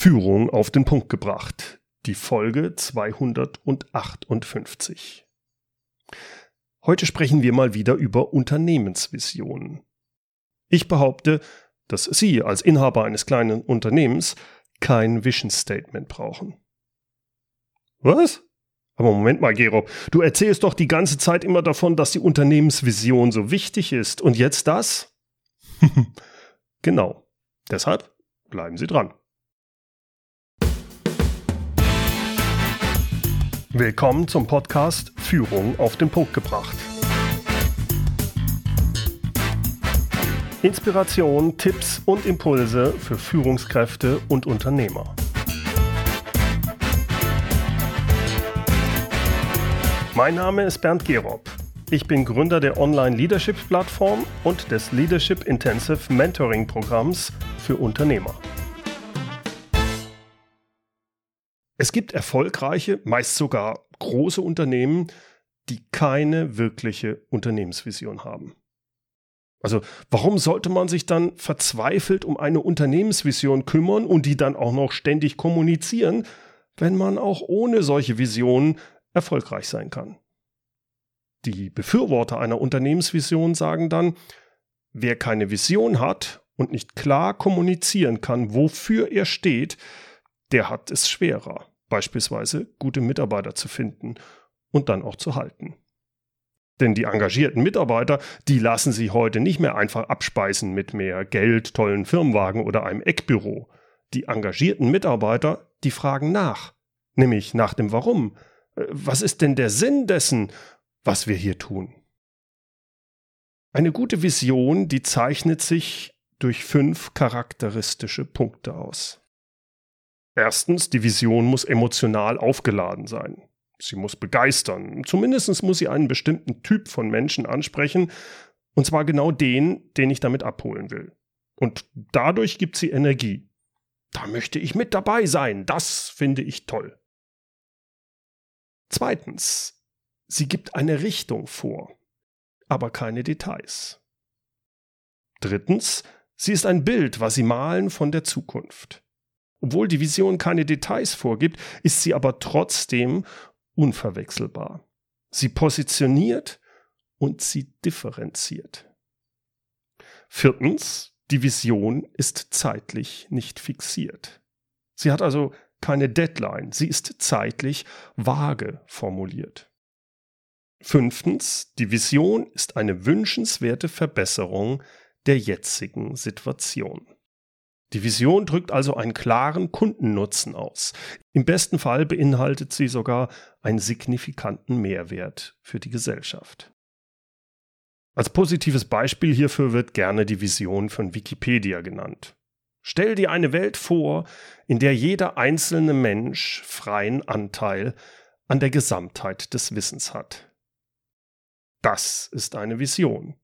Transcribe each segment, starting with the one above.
Führung auf den Punkt gebracht. Die Folge 258. Heute sprechen wir mal wieder über Unternehmensvisionen. Ich behaupte, dass Sie als Inhaber eines kleinen Unternehmens kein Vision Statement brauchen. Was? Aber Moment mal, Gerob, du erzählst doch die ganze Zeit immer davon, dass die Unternehmensvision so wichtig ist. Und jetzt das? genau. Deshalb bleiben Sie dran. Willkommen zum Podcast Führung auf den Punkt gebracht. Inspiration, Tipps und Impulse für Führungskräfte und Unternehmer. Mein Name ist Bernd Gerob. Ich bin Gründer der Online-Leadership-Plattform und des Leadership Intensive Mentoring-Programms für Unternehmer. Es gibt erfolgreiche, meist sogar große Unternehmen, die keine wirkliche Unternehmensvision haben. Also warum sollte man sich dann verzweifelt um eine Unternehmensvision kümmern und die dann auch noch ständig kommunizieren, wenn man auch ohne solche Visionen erfolgreich sein kann? Die Befürworter einer Unternehmensvision sagen dann, wer keine Vision hat und nicht klar kommunizieren kann, wofür er steht, der hat es schwerer, beispielsweise gute Mitarbeiter zu finden und dann auch zu halten. Denn die engagierten Mitarbeiter, die lassen sich heute nicht mehr einfach abspeisen mit mehr Geld, tollen Firmenwagen oder einem Eckbüro. Die engagierten Mitarbeiter, die fragen nach, nämlich nach dem Warum. Äh, was ist denn der Sinn dessen, was wir hier tun? Eine gute Vision, die zeichnet sich durch fünf charakteristische Punkte aus. Erstens, die Vision muss emotional aufgeladen sein. Sie muss begeistern. Zumindest muss sie einen bestimmten Typ von Menschen ansprechen, und zwar genau den, den ich damit abholen will. Und dadurch gibt sie Energie. Da möchte ich mit dabei sein. Das finde ich toll. Zweitens, sie gibt eine Richtung vor, aber keine Details. Drittens, sie ist ein Bild, was sie malen von der Zukunft. Obwohl die Vision keine Details vorgibt, ist sie aber trotzdem unverwechselbar. Sie positioniert und sie differenziert. Viertens, die Vision ist zeitlich nicht fixiert. Sie hat also keine Deadline, sie ist zeitlich vage formuliert. Fünftens, die Vision ist eine wünschenswerte Verbesserung der jetzigen Situation. Die Vision drückt also einen klaren Kundennutzen aus. Im besten Fall beinhaltet sie sogar einen signifikanten Mehrwert für die Gesellschaft. Als positives Beispiel hierfür wird gerne die Vision von Wikipedia genannt. Stell dir eine Welt vor, in der jeder einzelne Mensch freien Anteil an der Gesamtheit des Wissens hat. Das ist eine Vision.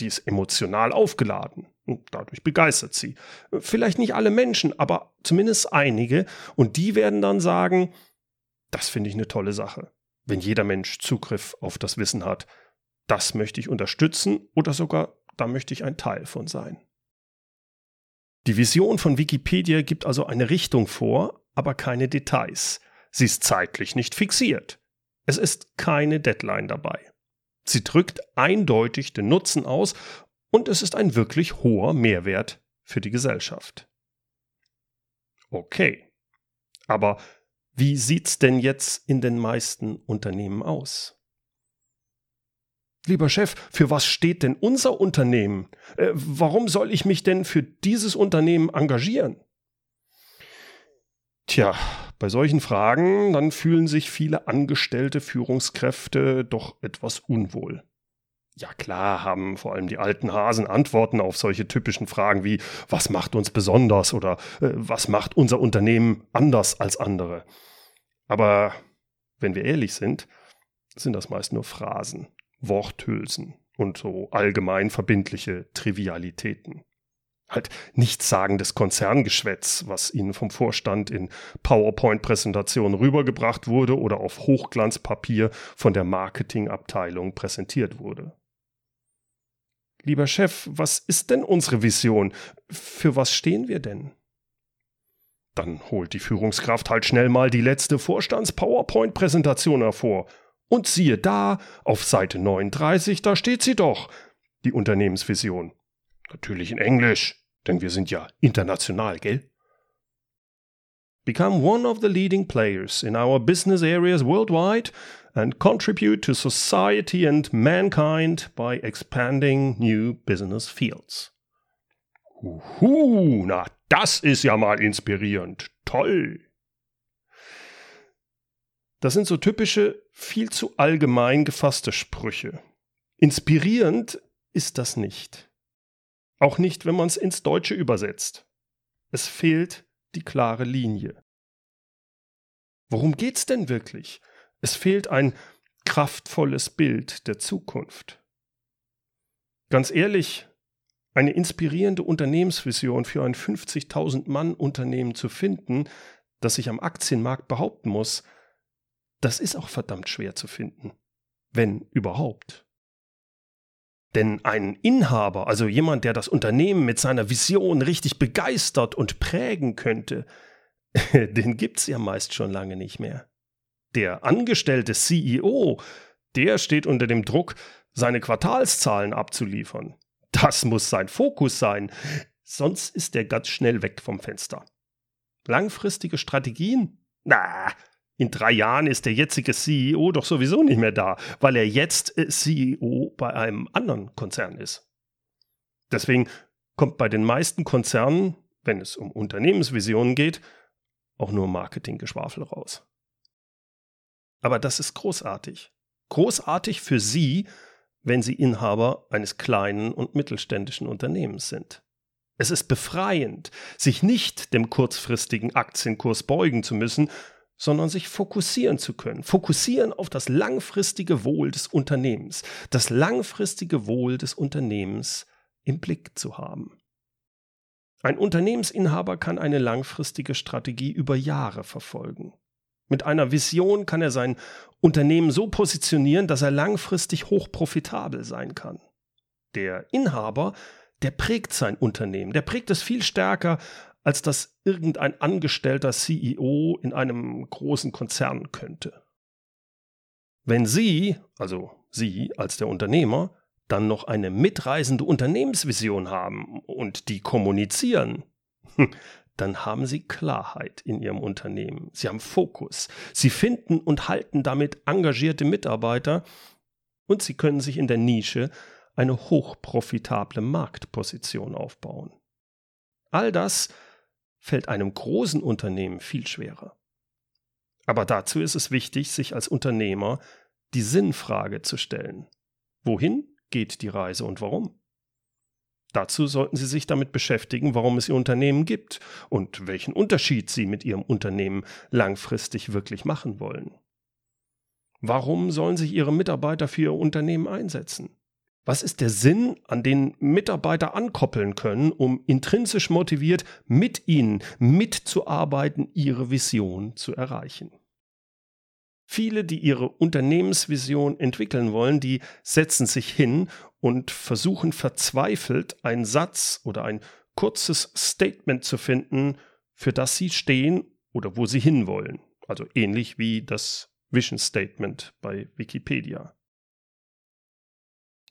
Die ist emotional aufgeladen dadurch begeistert sie. Vielleicht nicht alle Menschen, aber zumindest einige. Und die werden dann sagen, das finde ich eine tolle Sache. Wenn jeder Mensch Zugriff auf das Wissen hat, das möchte ich unterstützen oder sogar da möchte ich ein Teil von sein. Die Vision von Wikipedia gibt also eine Richtung vor, aber keine Details. Sie ist zeitlich nicht fixiert. Es ist keine Deadline dabei. Sie drückt eindeutig den Nutzen aus und es ist ein wirklich hoher Mehrwert für die Gesellschaft. Okay. Aber wie sieht's denn jetzt in den meisten Unternehmen aus? Lieber Chef, für was steht denn unser Unternehmen? Äh, warum soll ich mich denn für dieses Unternehmen engagieren? Tja, bei solchen Fragen, dann fühlen sich viele angestellte Führungskräfte doch etwas unwohl. Ja klar haben vor allem die alten Hasen Antworten auf solche typischen Fragen wie was macht uns besonders oder äh, was macht unser Unternehmen anders als andere. Aber wenn wir ehrlich sind, sind das meist nur Phrasen, Worthülsen und so allgemein verbindliche Trivialitäten halt nichtssagendes Konzerngeschwätz, was ihnen vom Vorstand in PowerPoint-Präsentationen rübergebracht wurde oder auf Hochglanzpapier von der Marketingabteilung präsentiert wurde. Lieber Chef, was ist denn unsere Vision? Für was stehen wir denn? Dann holt die Führungskraft halt schnell mal die letzte Vorstands-PowerPoint-Präsentation hervor. Und siehe da, auf Seite 39, da steht sie doch, die Unternehmensvision. Natürlich in Englisch, denn wir sind ja international, gell? Become one of the leading players in our business areas worldwide and contribute to society and mankind by expanding new business fields. Huhu, na das ist ja mal inspirierend. Toll. Das sind so typische, viel zu allgemein gefasste Sprüche. Inspirierend ist das nicht. Auch nicht, wenn man es ins Deutsche übersetzt. Es fehlt die klare Linie. Worum geht's denn wirklich? Es fehlt ein kraftvolles Bild der Zukunft. Ganz ehrlich, eine inspirierende Unternehmensvision für ein 50.000 Mann Unternehmen zu finden, das sich am Aktienmarkt behaupten muss, das ist auch verdammt schwer zu finden. Wenn überhaupt. Denn ein Inhaber, also jemand, der das Unternehmen mit seiner Vision richtig begeistert und prägen könnte, den gibt's ja meist schon lange nicht mehr. Der angestellte CEO, der steht unter dem Druck, seine Quartalszahlen abzuliefern. Das muss sein Fokus sein, sonst ist er ganz schnell weg vom Fenster. Langfristige Strategien? Na, in drei Jahren ist der jetzige CEO doch sowieso nicht mehr da, weil er jetzt äh, CEO bei einem anderen Konzern ist. Deswegen kommt bei den meisten Konzernen, wenn es um Unternehmensvisionen geht, auch nur Marketinggeschwafel raus. Aber das ist großartig. Großartig für Sie, wenn Sie Inhaber eines kleinen und mittelständischen Unternehmens sind. Es ist befreiend, sich nicht dem kurzfristigen Aktienkurs beugen zu müssen, sondern sich fokussieren zu können. Fokussieren auf das langfristige Wohl des Unternehmens. Das langfristige Wohl des Unternehmens im Blick zu haben. Ein Unternehmensinhaber kann eine langfristige Strategie über Jahre verfolgen. Mit einer Vision kann er sein Unternehmen so positionieren, dass er langfristig hochprofitabel sein kann. Der Inhaber, der prägt sein Unternehmen, der prägt es viel stärker, als das irgendein angestellter CEO in einem großen Konzern könnte. Wenn Sie, also Sie als der Unternehmer, dann noch eine mitreisende Unternehmensvision haben und die kommunizieren, dann haben Sie Klarheit in Ihrem Unternehmen. Sie haben Fokus. Sie finden und halten damit engagierte Mitarbeiter und Sie können sich in der Nische eine hochprofitable Marktposition aufbauen. All das fällt einem großen Unternehmen viel schwerer. Aber dazu ist es wichtig, sich als Unternehmer die Sinnfrage zu stellen. Wohin geht die Reise und warum? Dazu sollten Sie sich damit beschäftigen, warum es Ihr Unternehmen gibt und welchen Unterschied Sie mit Ihrem Unternehmen langfristig wirklich machen wollen. Warum sollen sich Ihre Mitarbeiter für Ihr Unternehmen einsetzen? Was ist der Sinn, an den Mitarbeiter ankoppeln können, um intrinsisch motiviert mit Ihnen mitzuarbeiten, Ihre Vision zu erreichen? Viele, die ihre Unternehmensvision entwickeln wollen, die setzen sich hin und versuchen verzweifelt einen Satz oder ein kurzes Statement zu finden, für das sie stehen oder wo sie hinwollen. Also ähnlich wie das Vision Statement bei Wikipedia.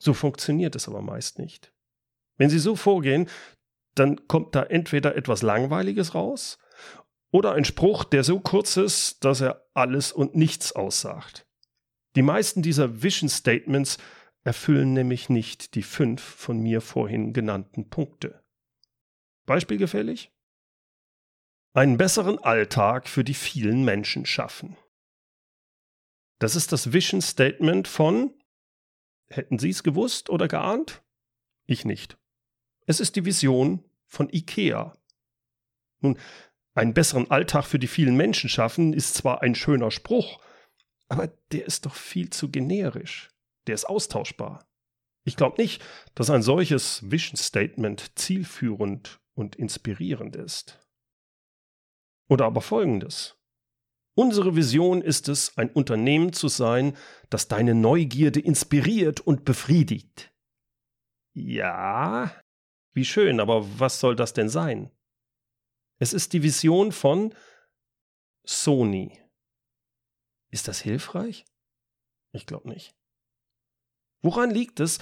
So funktioniert es aber meist nicht. Wenn Sie so vorgehen, dann kommt da entweder etwas Langweiliges raus oder ein Spruch, der so kurz ist, dass er alles und nichts aussagt. Die meisten dieser Vision Statements erfüllen nämlich nicht die fünf von mir vorhin genannten Punkte. Beispielgefällig? Einen besseren Alltag für die vielen Menschen schaffen. Das ist das Vision Statement von Hätten Sie es gewusst oder geahnt? Ich nicht. Es ist die Vision von IKEA. Nun, einen besseren Alltag für die vielen Menschen schaffen ist zwar ein schöner Spruch, aber der ist doch viel zu generisch. Der ist austauschbar. Ich glaube nicht, dass ein solches Vision Statement zielführend und inspirierend ist. Oder aber folgendes. Unsere Vision ist es, ein Unternehmen zu sein, das deine Neugierde inspiriert und befriedigt. Ja, wie schön, aber was soll das denn sein? Es ist die Vision von Sony. Ist das hilfreich? Ich glaube nicht. Woran liegt es,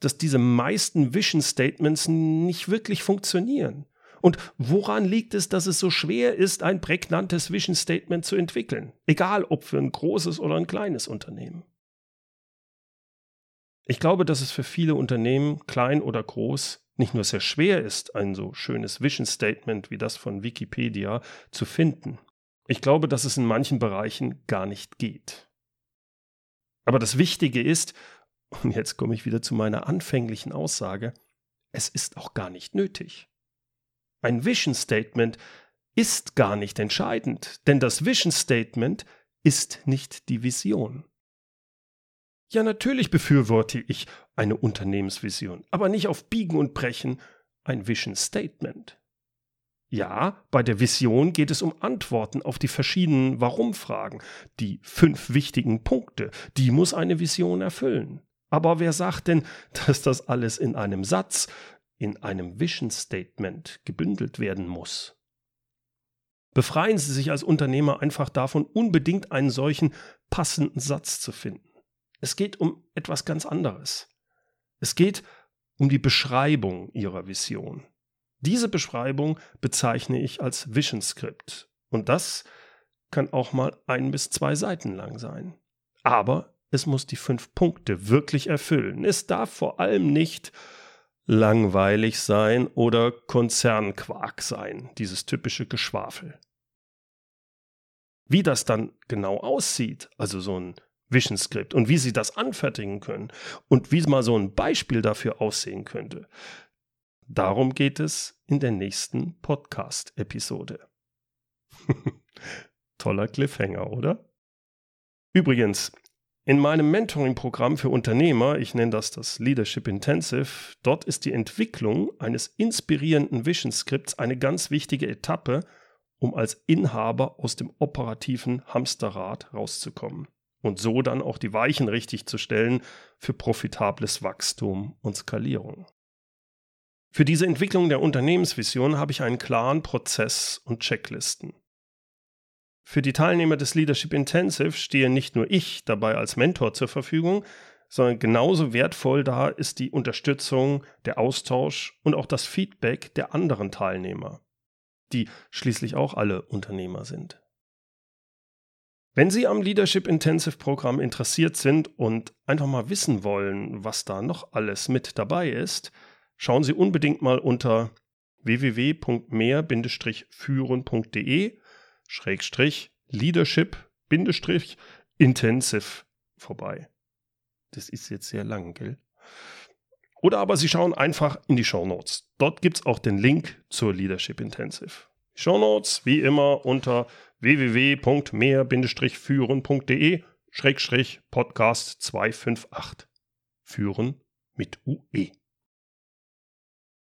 dass diese meisten Vision Statements nicht wirklich funktionieren? Und woran liegt es, dass es so schwer ist, ein prägnantes Vision Statement zu entwickeln? Egal ob für ein großes oder ein kleines Unternehmen. Ich glaube, dass es für viele Unternehmen, klein oder groß, nicht nur sehr schwer ist, ein so schönes Vision Statement wie das von Wikipedia zu finden. Ich glaube, dass es in manchen Bereichen gar nicht geht. Aber das Wichtige ist, und jetzt komme ich wieder zu meiner anfänglichen Aussage, es ist auch gar nicht nötig. Ein Vision Statement ist gar nicht entscheidend, denn das Vision Statement ist nicht die Vision. Ja, natürlich befürworte ich eine Unternehmensvision, aber nicht auf Biegen und Brechen ein Vision Statement. Ja, bei der Vision geht es um Antworten auf die verschiedenen Warum-Fragen, die fünf wichtigen Punkte, die muss eine Vision erfüllen. Aber wer sagt denn, dass das alles in einem Satz, in einem Vision Statement gebündelt werden muss? Befreien Sie sich als Unternehmer einfach davon, unbedingt einen solchen passenden Satz zu finden. Es geht um etwas ganz anderes. Es geht um die Beschreibung Ihrer Vision. Diese Beschreibung bezeichne ich als Vision Script. Und das kann auch mal ein bis zwei Seiten lang sein. Aber es muss die fünf Punkte wirklich erfüllen. Es darf vor allem nicht langweilig sein oder Konzernquark sein, dieses typische Geschwafel. Wie das dann genau aussieht, also so ein Vision Script und wie Sie das anfertigen können und wie mal so ein Beispiel dafür aussehen könnte, darum geht es in der nächsten Podcast-Episode. Toller Cliffhanger, oder? Übrigens, in meinem Mentoring-Programm für Unternehmer, ich nenne das das Leadership Intensive, dort ist die Entwicklung eines inspirierenden Vision Skripts eine ganz wichtige Etappe, um als Inhaber aus dem operativen Hamsterrad rauszukommen und so dann auch die Weichen richtig zu stellen für profitables Wachstum und Skalierung. Für diese Entwicklung der Unternehmensvision habe ich einen klaren Prozess und Checklisten. Für die Teilnehmer des Leadership Intensive stehe nicht nur ich dabei als Mentor zur Verfügung, sondern genauso wertvoll da ist die Unterstützung, der Austausch und auch das Feedback der anderen Teilnehmer, die schließlich auch alle Unternehmer sind. Wenn Sie am Leadership Intensive Programm interessiert sind und einfach mal wissen wollen, was da noch alles mit dabei ist, schauen Sie unbedingt mal unter www.mehr-führen.de Schrägstrich Leadership Bindestrich Intensive vorbei. Das ist jetzt sehr lang, gell? Oder aber Sie schauen einfach in die Show Notes. Dort gibt es auch den Link zur Leadership Intensive. Show Notes wie immer unter www.mehr-führen.de Schrägstrich Podcast 258. Führen mit UE.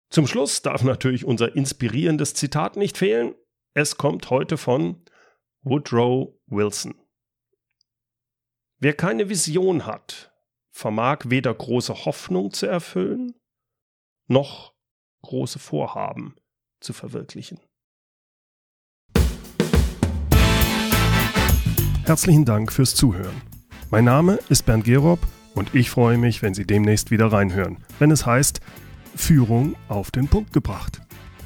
Zum Schluss darf natürlich unser inspirierendes Zitat nicht fehlen. Es kommt heute von Woodrow Wilson. Wer keine Vision hat, vermag weder große Hoffnung zu erfüllen, noch große Vorhaben zu verwirklichen. Herzlichen Dank fürs Zuhören. Mein Name ist Bernd Gerob und ich freue mich, wenn Sie demnächst wieder reinhören, wenn es heißt Führung auf den Punkt gebracht.